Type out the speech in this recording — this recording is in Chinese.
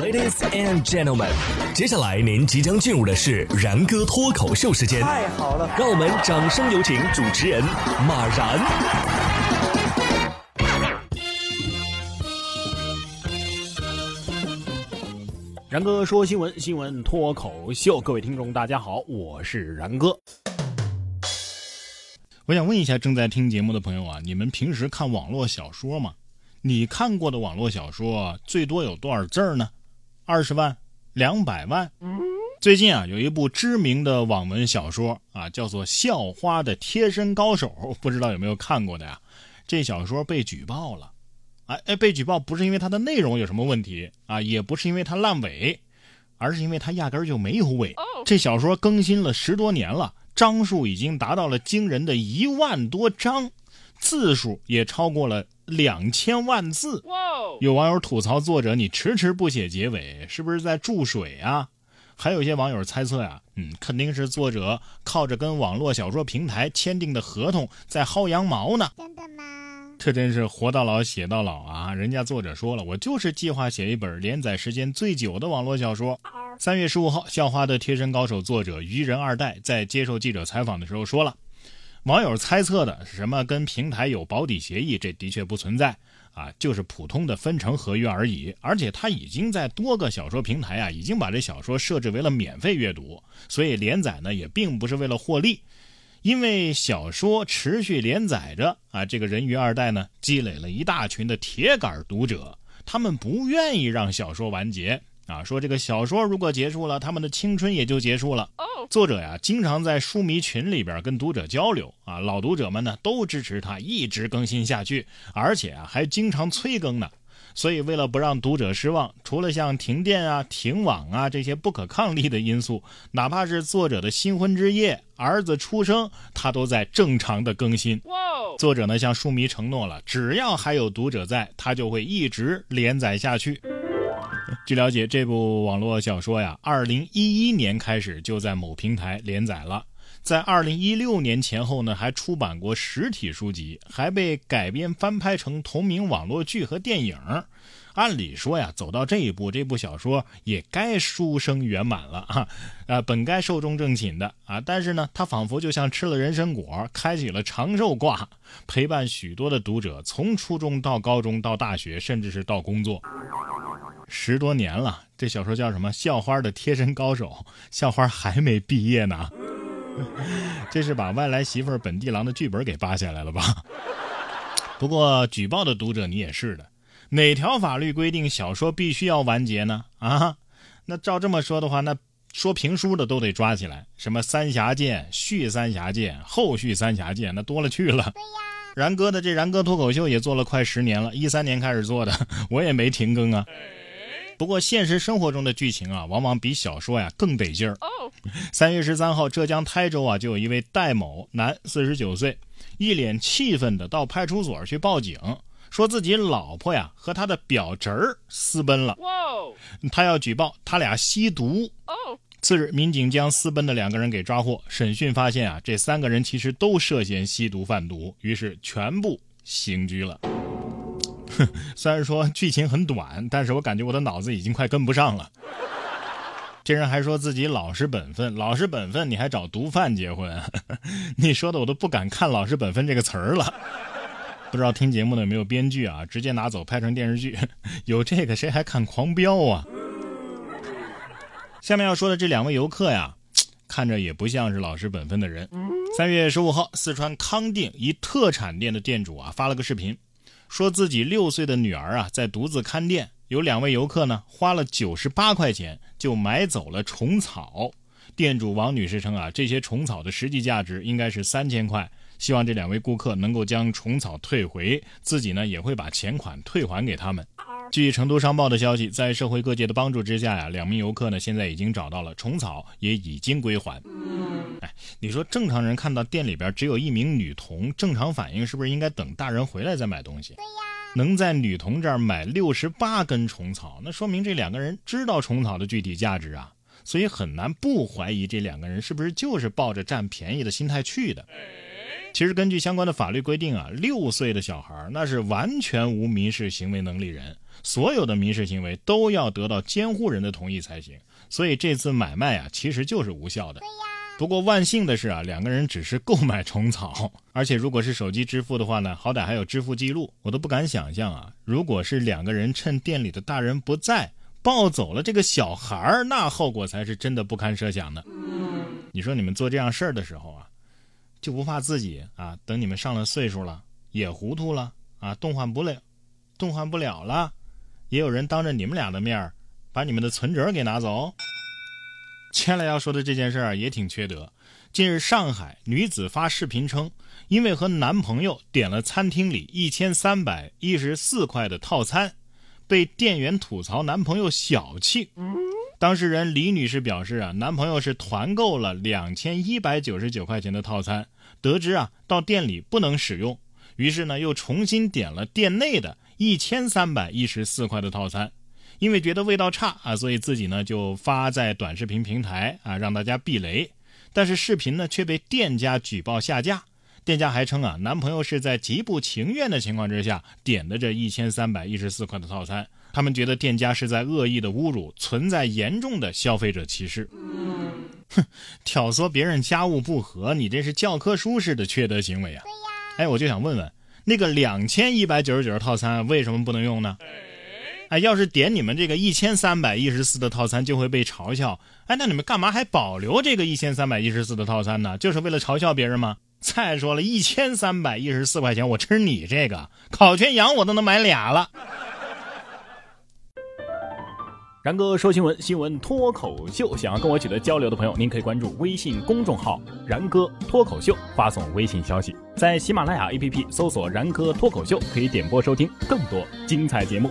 Ladies and gentlemen，接下来您即将进入的是然哥脱口秀时间。太好了，让我们掌声有请主持人马然。然哥说新闻，新闻脱口秀，各位听众大家好，我是然哥。我想问一下正在听节目的朋友啊，你们平时看网络小说吗？你看过的网络小说最多有多少字呢？二十万、两百万？最近啊，有一部知名的网文小说啊，叫做《校花的贴身高手》，不知道有没有看过的呀？这小说被举报了。哎哎，被举报不是因为它的内容有什么问题啊，也不是因为它烂尾，而是因为它压根儿就没有尾。这小说更新了十多年了，章数已经达到了惊人的一万多章，字数也超过了两千万字。有网友吐槽作者：“你迟迟不写结尾，是不是在注水啊？”还有一些网友猜测呀，嗯，肯定是作者靠着跟网络小说平台签订的合同在薅羊毛呢。真的吗？这真是活到老写到老啊！人家作者说了，我就是计划写一本连载时间最久的网络小说。三月十五号，校花的贴身高手作者愚人二代在接受记者采访的时候说了，网友猜测的是什么跟平台有保底协议，这的确不存在啊，就是普通的分成合约而已。而且他已经在多个小说平台啊，已经把这小说设置为了免费阅读，所以连载呢也并不是为了获利。因为小说持续连载着啊，这个人鱼二代呢积累了一大群的铁杆读者，他们不愿意让小说完结啊，说这个小说如果结束了，他们的青春也就结束了。作者呀，经常在书迷群里边跟读者交流啊，老读者们呢都支持他一直更新下去，而且啊还经常催更呢。所以，为了不让读者失望，除了像停电啊、停网啊这些不可抗力的因素，哪怕是作者的新婚之夜、儿子出生，他都在正常的更新。作者呢向书迷承诺了，只要还有读者在，他就会一直连载下去。据了解，这部网络小说呀，二零一一年开始就在某平台连载了。在二零一六年前后呢，还出版过实体书籍，还被改编翻拍成同名网络剧和电影。按理说呀，走到这一步，这部小说也该书生圆满了啊，啊，本该寿终正寝的啊。但是呢，他仿佛就像吃了人参果，开启了长寿卦，陪伴许多的读者从初中到高中到大学，甚至是到工作，十多年了。这小说叫什么？校花的贴身高手，校花还没毕业呢。这是把外来媳妇儿本地郎的剧本给扒下来了吧？不过举报的读者你也是的，哪条法律规定小说必须要完结呢？啊，那照这么说的话，那说评书的都得抓起来，什么三峡剑、续三峡剑、后续三峡剑，那多了去了。对呀，然哥的这然哥脱口秀也做了快十年了，一三年开始做的，我也没停更啊。不过现实生活中的剧情啊，往往比小说呀更得劲儿。三月十三号，浙江台州啊，就有一位戴某男，四十九岁，一脸气愤的到派出所去报警，说自己老婆呀和他的表侄儿私奔了。他要举报他俩吸毒。次日，民警将私奔的两个人给抓获，审讯发现啊，这三个人其实都涉嫌吸毒贩毒，于是全部刑拘了。虽然说剧情很短，但是我感觉我的脑子已经快跟不上了。这人还说自己老实本分，老实本分，你还找毒贩结婚？你说的我都不敢看“老实本分”这个词儿了。不知道听节目的有没有编剧啊？直接拿走拍成电视剧，有这个谁还看《狂飙》啊？下面要说的这两位游客呀，看着也不像是老实本分的人。三月十五号，四川康定一特产店的店主啊发了个视频。说自己六岁的女儿啊，在独自看店，有两位游客呢，花了九十八块钱就买走了虫草。店主王女士称啊，这些虫草的实际价值应该是三千块，希望这两位顾客能够将虫草退回，自己呢也会把钱款退还给他们。据成都商报的消息，在社会各界的帮助之下呀，两名游客呢现在已经找到了虫草，也已经归还。哎，你说正常人看到店里边只有一名女童，正常反应是不是应该等大人回来再买东西？对呀。能在女童这儿买六十八根虫草，那说明这两个人知道虫草的具体价值啊，所以很难不怀疑这两个人是不是就是抱着占便宜的心态去的。其实根据相关的法律规定啊，六岁的小孩那是完全无民事行为能力人，所有的民事行为都要得到监护人的同意才行。所以这次买卖啊，其实就是无效的。不过万幸的是啊，两个人只是购买虫草，而且如果是手机支付的话呢，好歹还有支付记录。我都不敢想象啊，如果是两个人趁店里的大人不在，抱走了这个小孩儿，那后果才是真的不堪设想的。你说你们做这样事儿的时候啊，就不怕自己啊，等你们上了岁数了，也糊涂了啊，动换不了，动换不了了，也有人当着你们俩的面儿，把你们的存折给拿走。接下来要说的这件事儿也挺缺德。近日，上海女子发视频称，因为和男朋友点了餐厅里一千三百一十四块的套餐，被店员吐槽男朋友小气。当事人李女士表示啊，男朋友是团购了两千一百九十九块钱的套餐，得知啊到店里不能使用，于是呢又重新点了店内的一千三百一十四块的套餐。因为觉得味道差啊，所以自己呢就发在短视频平台啊，让大家避雷。但是视频呢却被店家举报下架。店家还称啊，男朋友是在极不情愿的情况之下点的这一千三百一十四块的套餐。他们觉得店家是在恶意的侮辱，存在严重的消费者歧视。哼，挑唆别人家务不和，你这是教科书式的缺德行为啊！对呀。哎，我就想问问，那个两千一百九十九的套餐为什么不能用呢？哎，要是点你们这个一千三百一十四的套餐，就会被嘲笑。哎，那你们干嘛还保留这个一千三百一十四的套餐呢？就是为了嘲笑别人吗？再说了，一千三百一十四块钱，我吃你这个烤全羊，我都能买俩了。然哥说新闻，新闻脱口秀，想要跟我取得交流的朋友，您可以关注微信公众号“然哥脱口秀”，发送微信消息，在喜马拉雅 APP 搜索“然哥脱口秀”，可以点播收听更多精彩节目。